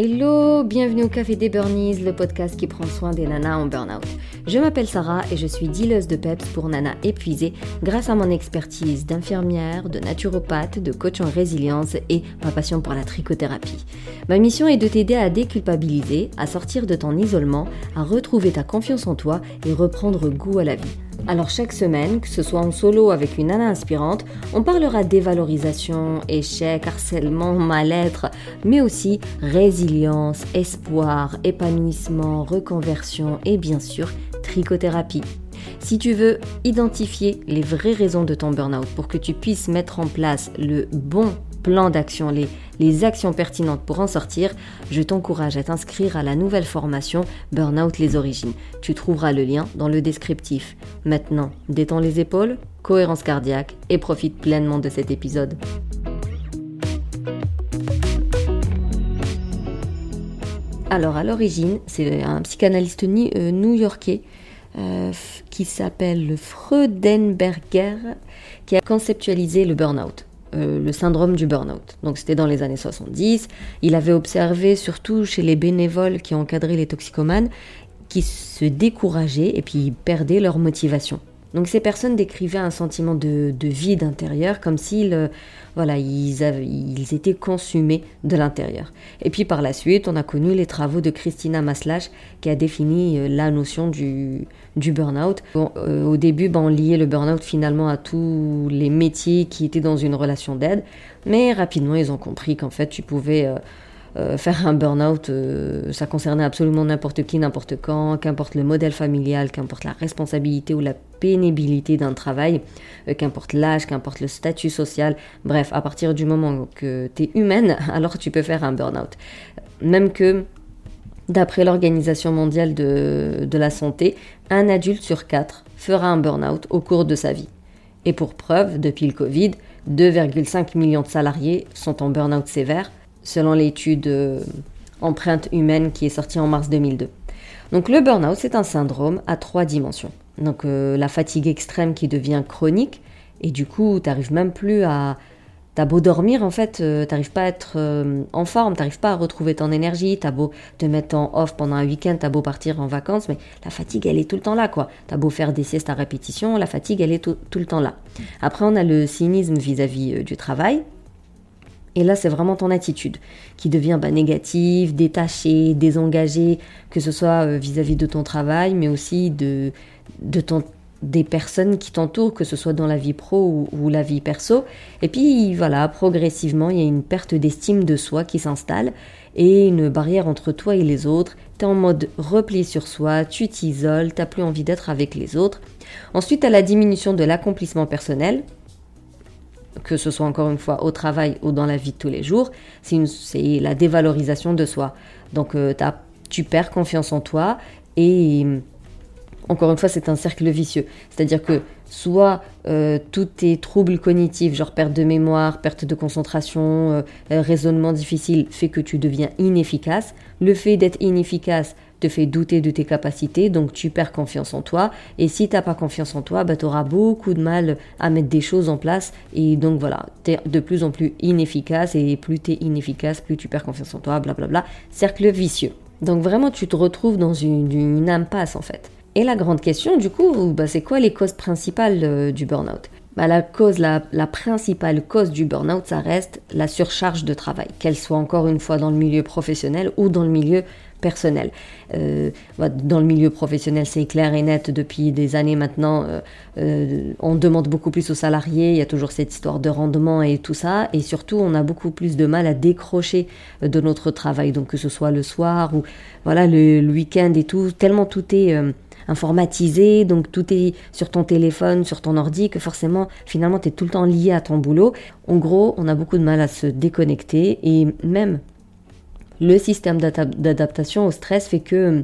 Hello, bienvenue au Café des Burnies, le podcast qui prend soin des nanas en burn-out. Je m'appelle Sarah et je suis dealeuse de PEPS pour nanas épuisées grâce à mon expertise d'infirmière, de naturopathe, de coach en résilience et ma passion pour la trichothérapie. Ma mission est de t'aider à déculpabiliser, à sortir de ton isolement, à retrouver ta confiance en toi et reprendre goût à la vie. Alors chaque semaine, que ce soit en solo avec une nana inspirante, on parlera dévalorisation, échec, harcèlement, mal-être, mais aussi résilience, espoir, épanouissement, reconversion et bien sûr trichothérapie. Si tu veux identifier les vraies raisons de ton burn-out pour que tu puisses mettre en place le bon plan d'action, les, actions pertinentes pour en sortir, je t'encourage à t'inscrire à la nouvelle formation Burnout les origines. Tu trouveras le lien dans le descriptif. Maintenant, détends les épaules, cohérence cardiaque et profite pleinement de cet épisode. Alors à l'origine, c'est un psychanalyste euh, new-yorkais euh, qui s'appelle Freudenberger qui a conceptualisé le burn-out. Euh, le syndrome du burn-out. Donc c'était dans les années 70. Il avait observé surtout chez les bénévoles qui encadraient les toxicomanes qui se décourageaient et puis perdaient leur motivation. Donc ces personnes décrivaient un sentiment de, vide intérieur, comme s'ils euh, voilà, ils, ils, étaient consumés de l'intérieur. Et puis par la suite, on a connu les travaux de Christina Maslach qui a défini euh, la notion du, du burn-out. Euh, au début, ben, on liait le burn-out finalement à tous les métiers qui étaient dans une relation d'aide, mais rapidement, ils ont compris qu'en fait, tu pouvais... Euh, faire un burn-out, euh, ça concernait absolument n'importe qui, n'importe quand, qu'importe le modèle familial, qu'importe la responsabilité ou la pénibilité d'un travail, euh, qu'importe l'âge, qu'importe le statut social. Bref, à partir du moment que tu es humaine, alors tu peux faire un burn-out. Même que, d'après l'Organisation mondiale de, de la santé, un adulte sur quatre fera un burn-out au cours de sa vie. Et pour preuve, depuis le Covid, 2,5 millions de salariés sont en burn-out sévère, selon l'étude euh, Empreinte humaine qui est sortie en mars 2002. Donc le burn-out, c'est un syndrome à trois dimensions. Donc euh, la fatigue extrême qui devient chronique, et du coup, tu n'arrives même plus à... T'as beau dormir, en fait, euh, tu n'arrives pas à être en forme, tu n'arrives pas à retrouver ton énergie, t'as beau te mettre en off pendant un week-end, t'as beau partir en vacances, mais la fatigue, elle est tout le temps là, quoi. T'as beau faire des siestes à répétition, la fatigue, elle est tout, le temps là. Après, on a le cynisme vis à -vis, du travail, et là, c'est vraiment ton attitude qui devient bah, négative, détachée, désengagée, que ce soit euh, vis-à-vis de ton travail, mais aussi de, de des personnes qui t'entourent, que ce soit dans la vie pro ou, la vie perso. Et puis voilà, progressivement, il y a une perte d'estime de soi qui s'installe et une barrière entre toi et les autres. Tu es en mode repli sur soi, tu t'isoles, tu plus envie d'être avec les autres. Ensuite, à la diminution de l'accomplissement personnel, que ce soit encore une fois au travail ou dans la vie de tous les jours, c'est la dévalorisation de soi. Donc euh, tu perds confiance en toi et encore une fois c'est un cercle vicieux. C'est-à-dire que soit euh, tous tes troubles cognitifs, genre perte de mémoire, perte de concentration, euh, raisonnement difficile, fait que tu deviens inefficace. Le fait d'être inefficace te fait douter de tes capacités, donc tu perds confiance en toi. Et si tu n'as pas confiance en toi, bah, tu auras beaucoup de mal à mettre des choses en place. Et donc voilà, tu es de plus en plus inefficace. Et plus tu es inefficace, plus tu perds confiance en toi, blablabla. Cercle vicieux. Donc vraiment, tu te retrouves dans une, impasse en fait. Et la grande question, du coup, bah, c'est quoi les causes principales euh, du burn-out? Bah, la cause, la, la, principale cause du burn-out, ça reste la surcharge de travail, qu'elle soit encore une fois dans le milieu professionnel ou dans le milieu personnel. Euh, dans le milieu professionnel, c'est clair et net depuis des années maintenant. Euh, euh, on demande beaucoup plus aux salariés, il y a toujours cette histoire de rendement et tout ça. Et surtout, on a beaucoup plus de mal à décrocher de notre travail, donc que ce soit le soir ou voilà le, week-end et tout. Tellement tout est informatisé, donc tout est sur ton téléphone, sur ton ordi, que forcément, finalement, tu es tout le temps lié à ton boulot. En gros, on a beaucoup de mal à se déconnecter et même le système d'adaptation au stress fait que euh,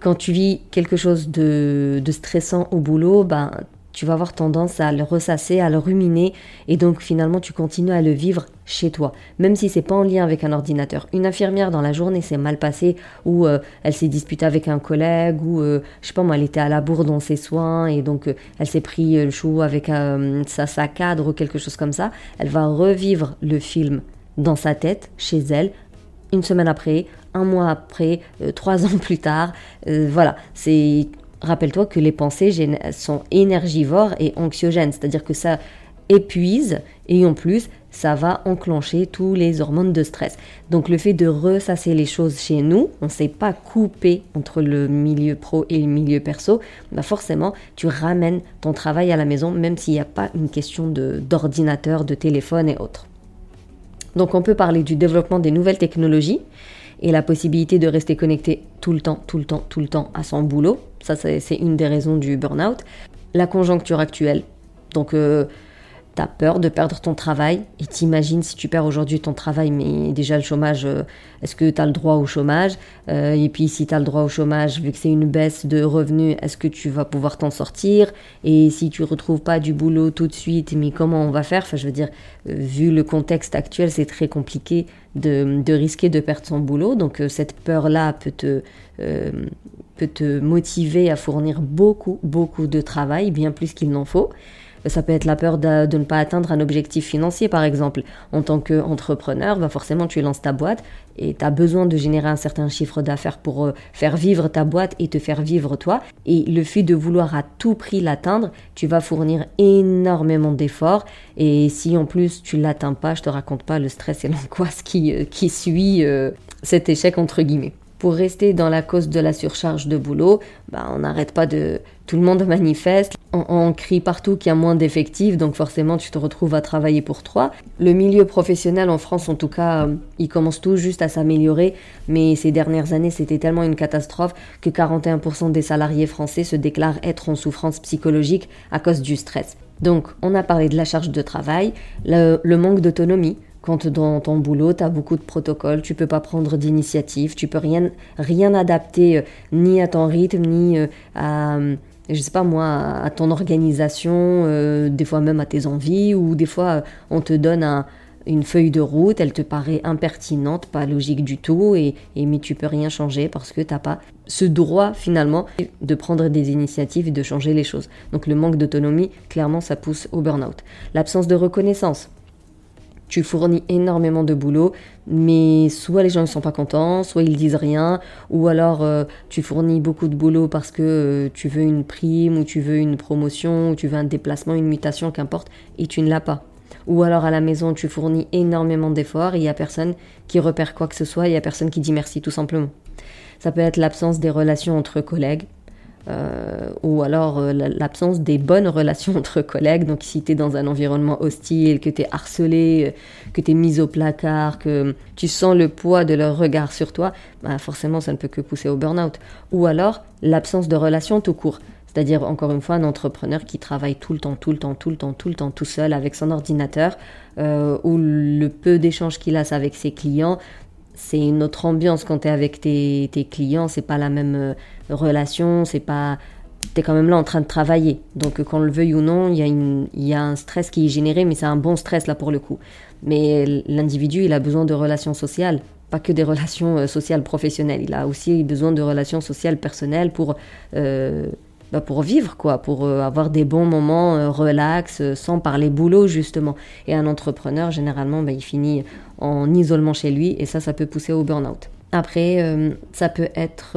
quand tu vis quelque chose de, stressant au boulot, ben, tu vas avoir tendance à le ressasser, à le ruminer, et donc finalement tu continues à le vivre chez toi, même si c'est pas en lien avec un ordinateur. Une infirmière dans la journée s'est mal passée, ou euh, elle s'est disputée avec un collègue, ou euh, je sais pas moi, elle était à la bourre dans ses soins, et donc elle s'est pris le chou avec sa cadre ou quelque chose comme ça. Elle va revivre le film dans sa tête, chez elle, une semaine après, un mois après, trois ans plus tard. voilà, c'est rappelle-toi que les pensées sont énergivores et anxiogènes, c'est-à-dire que ça épuise et en plus ça va enclencher tous les hormones de stress. Donc le fait de ressasser les choses chez nous, on ne s'est pas coupé entre le milieu pro et le milieu perso, bah forcément tu ramènes ton travail à la maison même s'il n'y a pas une question d'ordinateur, de, téléphone et autres. Donc on peut parler du développement des nouvelles technologies et la possibilité de rester connecté tout le temps, tout le temps, tout le temps à son boulot. Ça, c'est une des raisons du burn-out. La conjoncture actuelle. Donc, euh, T'as peur de perdre ton travail et t'imagines si tu perds aujourd'hui ton travail, mais déjà le chômage, euh, est-ce que tu as le droit au chômage euh, Et puis si tu as le droit au chômage, vu que c'est une baisse de revenus, est-ce que tu vas pouvoir t'en sortir? Et si tu retrouves pas du boulot tout de suite, mais comment on va faire? Enfin, je veux dire, euh, vu le contexte actuel, c'est très compliqué de, de, risquer de perdre son boulot. Donc cette peur-là peut te, peut te motiver à fournir beaucoup, beaucoup de travail, bien plus qu'il n'en faut. Ça peut être la peur de, ne pas atteindre un objectif financier, par exemple. En tant qu'entrepreneur, bah forcément, tu lances ta boîte et tu as besoin de générer un certain chiffre d'affaires pour euh, faire vivre ta boîte et te faire vivre toi. Et le fait de vouloir à tout prix l'atteindre, tu vas fournir énormément d'efforts. Et si en plus tu l'atteins pas, je te raconte pas le stress et l'angoisse qui, euh, qui suit euh, cet échec entre guillemets pour rester dans la cause de la surcharge de boulot, bah, on n'arrête pas de... Tout le monde manifeste, on, crie partout qu'il y a moins d'effectifs, donc forcément tu te retrouves à travailler pour trois. Le milieu professionnel en France, en tout cas, euh, il commence tout juste à s'améliorer, mais ces dernières années, c'était tellement une catastrophe que 41% des salariés français se déclarent être en souffrance psychologique à cause du stress. Donc, on a parlé de la charge de travail, le manque d'autonomie, quand dans ton boulot, tu as beaucoup de protocoles, tu peux pas prendre d'initiative, tu peux rien, rien adapter euh, ni à ton rythme, ni euh, à, je sais pas moi, à ton organisation, euh, des fois même à tes envies, ou des fois on te donne une feuille de route, elle te paraît impertinente, pas logique du tout, et, mais tu peux rien changer parce que t'as pas ce droit finalement de prendre des initiatives et de changer les choses. Donc le manque d'autonomie, clairement, ça pousse au burn-out. L'absence de reconnaissance tu fournis énormément de boulot, mais soit les gens ne sont pas contents, soit ils disent rien, ou alors euh, tu fournis beaucoup de boulot parce que euh, tu veux une prime, ou tu veux une promotion, ou tu veux un déplacement, une mutation, qu'importe, et tu ne l'as pas. Ou alors à la maison, tu fournis énormément d'efforts et il n'y a personne qui repère quoi que ce soit, il n'y a personne qui dit merci tout simplement. Ça peut être l'absence des relations entre collègues, euh, ou alors euh, l'absence des bonnes relations entre collègues. Donc si tu es dans un environnement hostile, que tu es harcelé, euh, que tu es mis au placard, que tu sens le poids de leur regard sur toi, bah forcément ça ne peut que pousser au burn-out. Ou alors l'absence de relations tout court. C'est-à-dire, encore une fois, un entrepreneur qui travaille tout le temps, tout le temps, tout le temps, tout le temps, tout seul avec son ordinateur, ou le peu d'échanges qu'il a avec ses clients, c'est une autre ambiance quand tu es avec tes, tes clients, c'est pas la même euh, relation, c'est pas tu es quand même là en train de travailler. Donc qu'on le veuille ou non, il y, a y a un stress qui est généré, mais c'est un bon stress là pour le coup. Mais l'individu, il a besoin de relations sociales, pas que des relations euh, sociales professionnelles. Il a aussi besoin de relations sociales personnelles pour euh, bah, pour vivre, quoi, pour euh, avoir des bons moments euh, relax, euh, sans parler boulot, justement. Et un entrepreneur, généralement, bah, il finit en isolement chez lui, et ça, ça peut pousser au burn-out. Après, ça peut être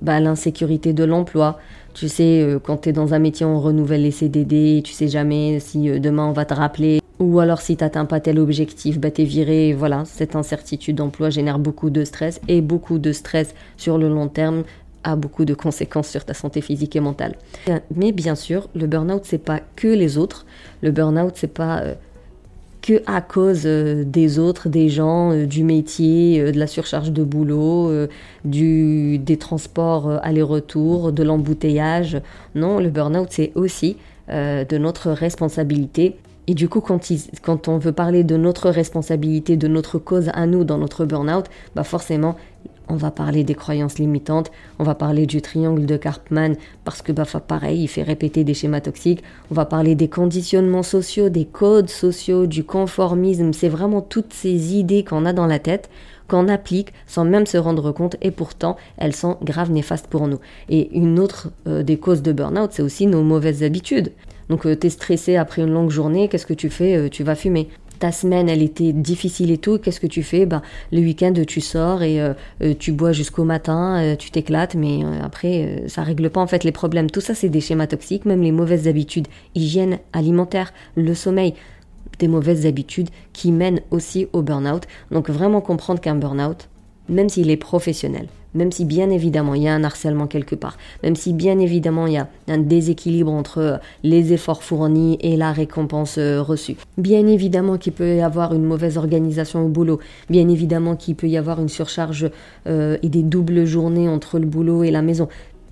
bah, l'insécurité de l'emploi. Tu sais, quand tu es dans un métier, on renouvelle les CDD, tu sais jamais si demain on va te rappeler. Ou alors si tu n'atteins pas tel objectif, bah, tu es viré. Voilà, cette incertitude d'emploi génère beaucoup de stress et beaucoup de stress sur le long terme a beaucoup de conséquences sur ta santé physique et mentale. Mais bien sûr, le burn-out, c'est pas que les autres. Le burn-out, c'est pas euh, que à cause euh, des autres, des gens, euh, du métier, de la surcharge de boulot, du, des transports aller-retour, de l'embouteillage. Non, le burn-out, c'est aussi de notre responsabilité. Et du coup, quand, quand, on veut parler de notre responsabilité, de notre cause à nous dans notre burn-out, bah forcément, on va parler des croyances limitantes, on va parler du triangle de Karpman parce que bah, pareil, il fait répéter des schémas toxiques, on va parler des conditionnements sociaux, des codes sociaux, du conformisme, c'est vraiment toutes ces idées qu'on a dans la tête qu'on applique sans même se rendre compte et pourtant elles sont grave néfastes pour nous. Et une autre euh, des causes de burn-out, c'est aussi nos mauvaises habitudes. Donc euh, t'es stressé après une longue journée, qu'est-ce que tu fais? Euh, Tu vas fumer. Ta semaine elle était difficile et tout, qu'est-ce que tu fais? Ben, Le week-end tu sors et euh, euh, tu bois jusqu'au matin, euh, tu t'éclates, mais après ça règle pas en fait les problèmes. Tout ça c'est des schémas toxiques, même les mauvaises habitudes, hygiène alimentaire, le sommeil, des mauvaises habitudes qui mènent aussi au burn-out. Donc vraiment comprendre qu'un burn-out, même s'il est professionnel, même si bien évidemment il y a un harcèlement quelque part, même si bien évidemment il y a un déséquilibre entre euh, les efforts fournis et la récompense euh, reçue. Bien évidemment qu'il peut y avoir une mauvaise organisation au boulot, bien évidemment qu'il peut y avoir une surcharge euh, et des doubles journées entre le boulot et la maison.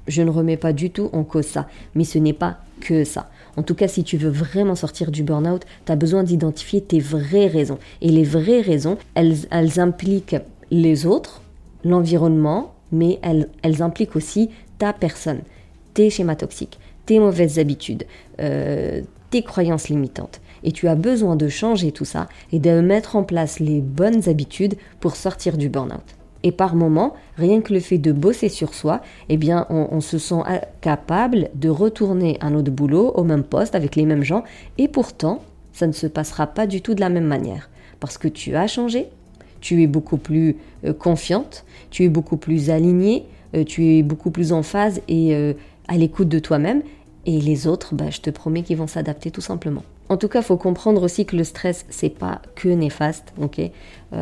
Je ne remets pas du tout en cause ça, mais ce n'est pas que ça. En tout cas, si tu veux vraiment sortir du burn-out, tu as besoin d'identifier tes vraies raisons. Et les vraies raisons, elles, elles impliquent les autres, l'environnement, mais elles, impliquent aussi ta personne, tes schémas toxiques, tes mauvaises habitudes, euh, tes croyances limitantes. Et tu as besoin de changer tout ça et de mettre en place les bonnes habitudes pour sortir du burn-out. Et par moment, rien que le fait de bosser sur soi, eh bien, on, on, se sent capable de retourner à notre boulot, au même poste, avec les mêmes gens. Et pourtant, ça ne se passera pas du tout de la même manière. Parce que tu as changé, tu es beaucoup plus euh, confiante, tu es beaucoup plus alignée, euh, tu es beaucoup plus en phase et euh, à l'écoute de toi-même. Et les autres, bah, je te promets qu'ils vont s'adapter tout simplement. En tout cas, faut comprendre aussi que le stress, c'est pas que néfaste, ok?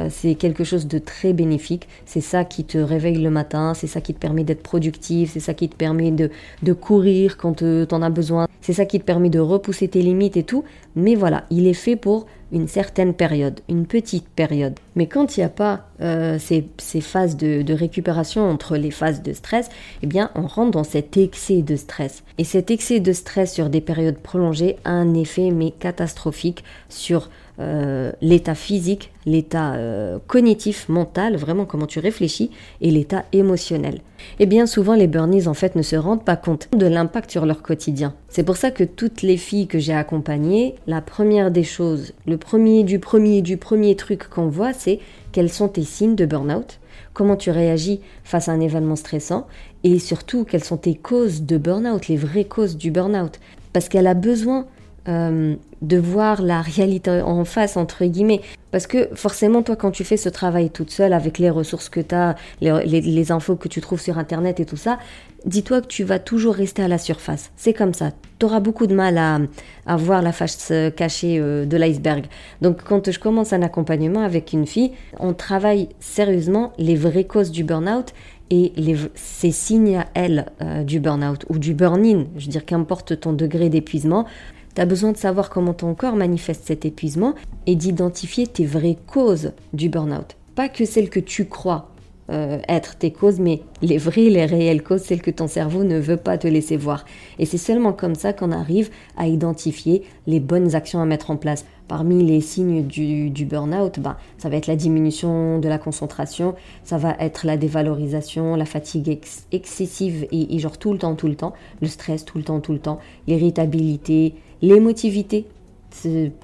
C'est quelque chose de très bénéfique. C'est ça qui te réveille le matin, c'est ça qui te permet d'être productif, c'est ça qui te permet de, de courir quand tu en as besoin, c'est ça qui te permet de repousser tes limites et tout. Mais voilà, il est fait pour une certaine période, une petite période. Mais quand il n'y a pas euh, ces, phases de, récupération entre les phases de stress, eh bien on rentre dans cet excès de stress. Et cet excès de stress sur des périodes prolongées a un effet mais catastrophique sur euh, l'état physique, l'état euh, cognitif, mental, vraiment comment tu réfléchis, et l'état émotionnel. Et bien souvent, les burnies en fait ne se rendent pas compte de l'impact sur leur quotidien. C'est pour ça que toutes les filles que j'ai accompagnées, la première des choses, le premier du premier du premier truc qu'on voit, c'est quels sont tes signes de burn-out, comment tu réagis face à un événement stressant, et surtout quelles sont tes causes de burn-out, les vraies causes du burn-out. Parce qu'elle a besoin euh, de voir la réalité en face, entre guillemets. Parce que forcément, toi, quand tu fais ce travail toute seule avec les ressources que tu as, les, infos que tu trouves sur Internet et tout ça, dis-toi que tu vas toujours rester à la surface. C'est comme ça. Tu auras beaucoup de mal à, voir la face cachée euh, de l'iceberg. Donc, quand je commence un accompagnement avec une fille, on travaille sérieusement les vraies causes du burn-out et les, ces signes à elle euh, du burn-out ou du burn-in, je veux dire qu'importe ton degré d'épuisement, tu as besoin de savoir comment ton corps manifeste cet épuisement et d'identifier tes vraies causes du burn-out. Pas que celles que tu crois euh, être tes causes, mais les vraies, les réelles causes, celles que ton cerveau ne veut pas te laisser voir. Et c'est seulement comme ça qu'on arrive à identifier les bonnes actions à mettre en place. Parmi les signes du, du burn-out, bah, ça va être la diminution de la concentration, ça va être la dévalorisation, la fatigue excessive et genre tout le temps, tout le temps, le stress tout le temps, tout le temps, l'irritabilité, l'émotivité,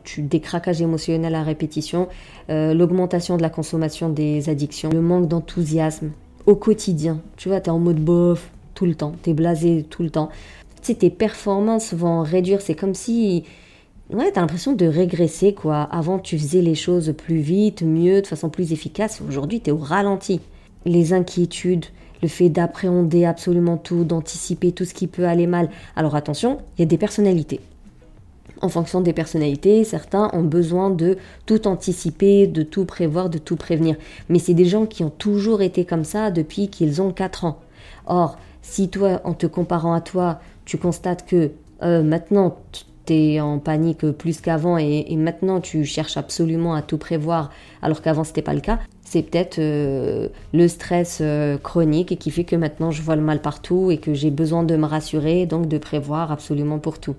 tu, des craquages émotionnels à répétition, euh, l'augmentation de la consommation des addictions, le manque d'enthousiasme au quotidien. Tu vois, tu es en mode bof tout le temps, tu es blasé tout le temps. Tu tes performances vont réduire, c'est comme si... Ouais, t'as l'impression de régresser, quoi. Avant, tu faisais les choses plus vite, mieux, de façon plus efficace. Aujourd'hui, tu es au ralenti. Les inquiétudes, le fait d'appréhender absolument tout, d'anticiper tout ce qui peut aller mal. Alors attention, il y a des personnalités en fonction des personnalités, certains ont besoin de tout anticiper, de tout prévoir, de tout prévenir. Mais c'est des gens qui ont toujours été comme ça depuis qu'ils ont 4 ans. Or, si toi, en te comparant à toi, tu constates que euh, maintenant tu es en panique plus qu'avant et, maintenant tu cherches absolument à tout prévoir alors qu'avant c'était pas le cas, c'est peut-être euh, le stress euh, chronique qui fait que maintenant je vois le mal partout et que j'ai besoin de me rassurer, donc de prévoir absolument pour tout.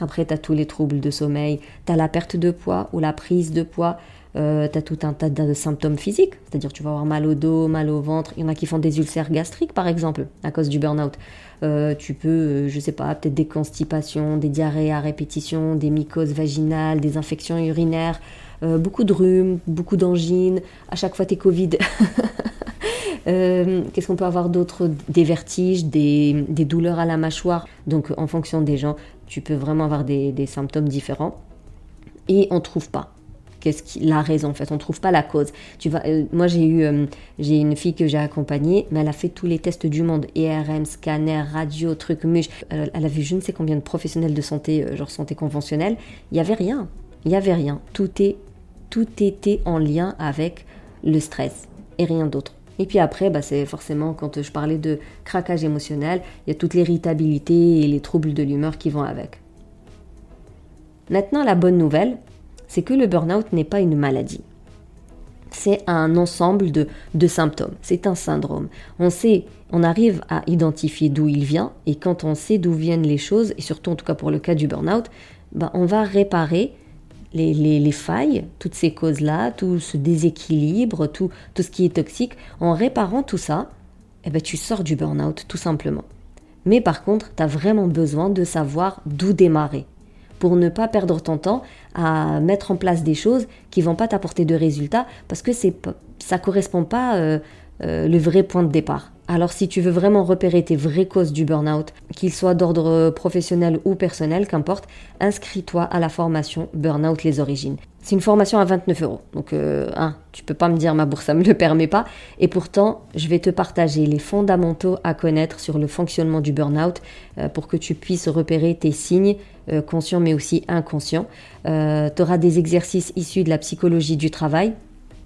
Après, tu as tous les troubles de sommeil, tu as la perte de poids ou la prise de poids, euh, tu as tout un tas de symptômes physiques, c'est-à-dire tu vas avoir mal au dos, mal au ventre. Il y en a qui font des ulcères gastriques, par exemple, à cause du burn-out. Euh, tu peux, euh, je sais pas, peut-être des constipations, des diarrhées à répétition, des mycoses vaginales, des infections urinaires, beaucoup de rhumes, beaucoup d'angines. À chaque fois, t'es Covid. Qu'est-ce qu'on peut avoir d'autre? Des vertiges, des, des, douleurs à la mâchoire. Donc, en fonction des gens, tu peux vraiment avoir des, symptômes différents. Et on ne trouve pas. Qu'est-ce qui la raison en fait. On trouve pas la cause. Tu vas euh, moi j'ai eu euh, j'ai une fille que j'ai accompagnée mais elle a fait tous les tests du monde. IRM scanner radio truc muche. Elle, elle a vu je ne sais combien de professionnels de santé euh, genre santé conventionnelle. Il y avait rien. Il y avait rien. Tout est tout était en lien avec le stress et rien d'autre. Et puis après, bah, c'est forcément quand je parlais de craquage émotionnel, il y a toute l'irritabilité et les troubles de l'humeur qui vont avec. Maintenant, la bonne nouvelle, c'est que le burn-out n'est pas une maladie. C'est un ensemble de, de symptômes. C'est un syndrome. On sait, on arrive à identifier d'où il vient, et quand on sait d'où viennent les choses, et surtout en tout cas pour le cas du burn-out, bah, on va réparer les, les, les, failles, toutes ces causes-là, tout ce déséquilibre, tout, tout ce qui est toxique, en réparant tout ça, eh ben, tu sors du burn-out tout simplement. Mais par contre, tu as vraiment besoin de savoir d'où démarrer pour ne pas perdre ton temps à mettre en place des choses qui vont pas t'apporter de résultats parce que c'est ça correspond pas euh, euh, le vrai point de départ. Alors si tu veux vraiment repérer tes vraies causes du burn-out, qu'ils soient d'ordre professionnel ou personnel, qu'importe, inscris-toi à la formation Burnout les origines. C'est une formation à 29 euros. Donc, euh, hein, tu peux pas me dire ma bourse, ça me le permet pas. Et pourtant, je vais te partager les fondamentaux à connaître sur le fonctionnement du burn-out euh, pour que tu puisses repérer tes signes euh, conscients mais aussi inconscients. Euh, tu des exercices issus de la psychologie du travail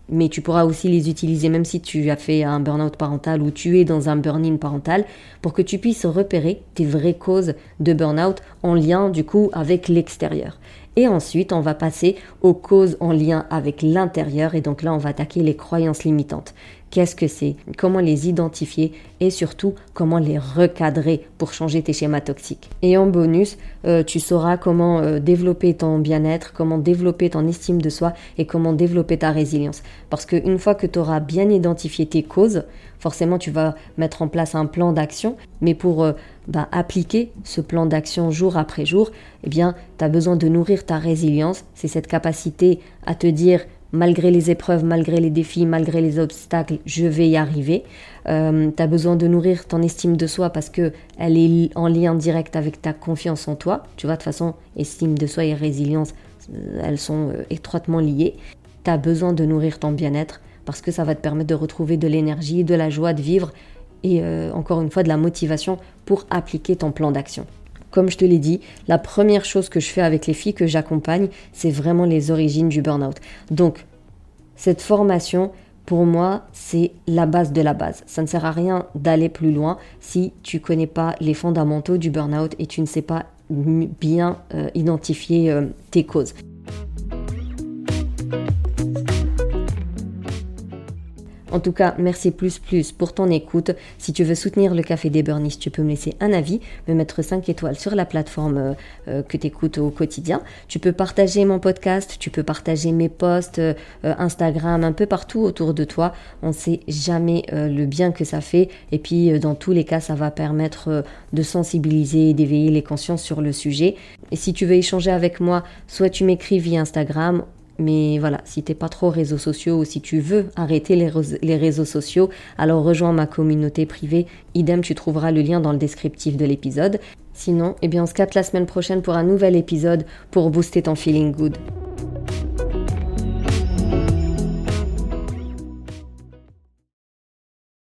mais tu pourras aussi les utiliser même si tu as fait un burn-out parental ou tu es dans un burn-in parental pour que tu puisses repérer tes vraies causes de burn-out en lien du coup avec l'extérieur. Et ensuite, on va passer aux causes en lien avec l'intérieur et donc là, on va attaquer les croyances limitantes qu'est-ce que c'est, comment les identifier? Et surtout comment les recadrer pour changer tes schémas toxiques? Et en bonus, euh, tu sauras comment euh, développer ton bien-être, comment développer ton estime de soi et comment développer ta résilience. Parce qu'une fois que tu auras bien identifié tes causes, forcément tu vas mettre en place un plan d'action, mais pour euh, bah, appliquer ce plan d'action jour après jour, eh bien, tu as besoin de nourrir ta résilience. C'est cette capacité à te dire malgré les épreuves, malgré les défis, malgré les obstacles, je vais y arriver. Euh, tu as besoin de nourrir ton estime de soi parce que elle est en lien direct avec ta confiance en toi. Tu vois, de toute façon, estime de soi et résilience, euh, elles sont euh, étroitement liées. Tu as besoin de nourrir ton bien-être parce que ça va te permettre de retrouver de l'énergie, de la joie de vivre et encore une fois de la motivation pour appliquer ton plan d'action. Comme je te l'ai dit, la première chose que je fais avec les filles que j'accompagne, c'est vraiment les origines du burn-out. Donc, cette formation, pour moi, c'est la base de la base. Ça ne sert à rien d'aller plus loin si tu connais pas les fondamentaux du burn-out et tu ne sais pas bien euh, identifier euh, tes causes. En tout cas, merci plus plus pour ton écoute. Si tu veux soutenir le Café des Burnies, tu peux me laisser un avis, me mettre 5 étoiles sur la plateforme euh, euh, que tu écoutes au quotidien. Tu peux partager mon podcast, tu peux partager mes posts, euh, Instagram, un peu partout autour de toi. On ne sait jamais le bien que ça fait. Et puis, dans tous les cas, ça va permettre de sensibiliser et d'éveiller les consciences sur le sujet. Et si tu veux échanger avec moi, soit tu m'écris via Instagram mais voilà, si t'es pas trop réseaux sociaux ou si tu veux arrêter les, réseaux sociaux, alors rejoins ma communauté privée. Idem, tu trouveras le lien dans le descriptif de l'épisode. Sinon, eh bien, on se capte la semaine prochaine pour un nouvel épisode pour booster ton feeling good.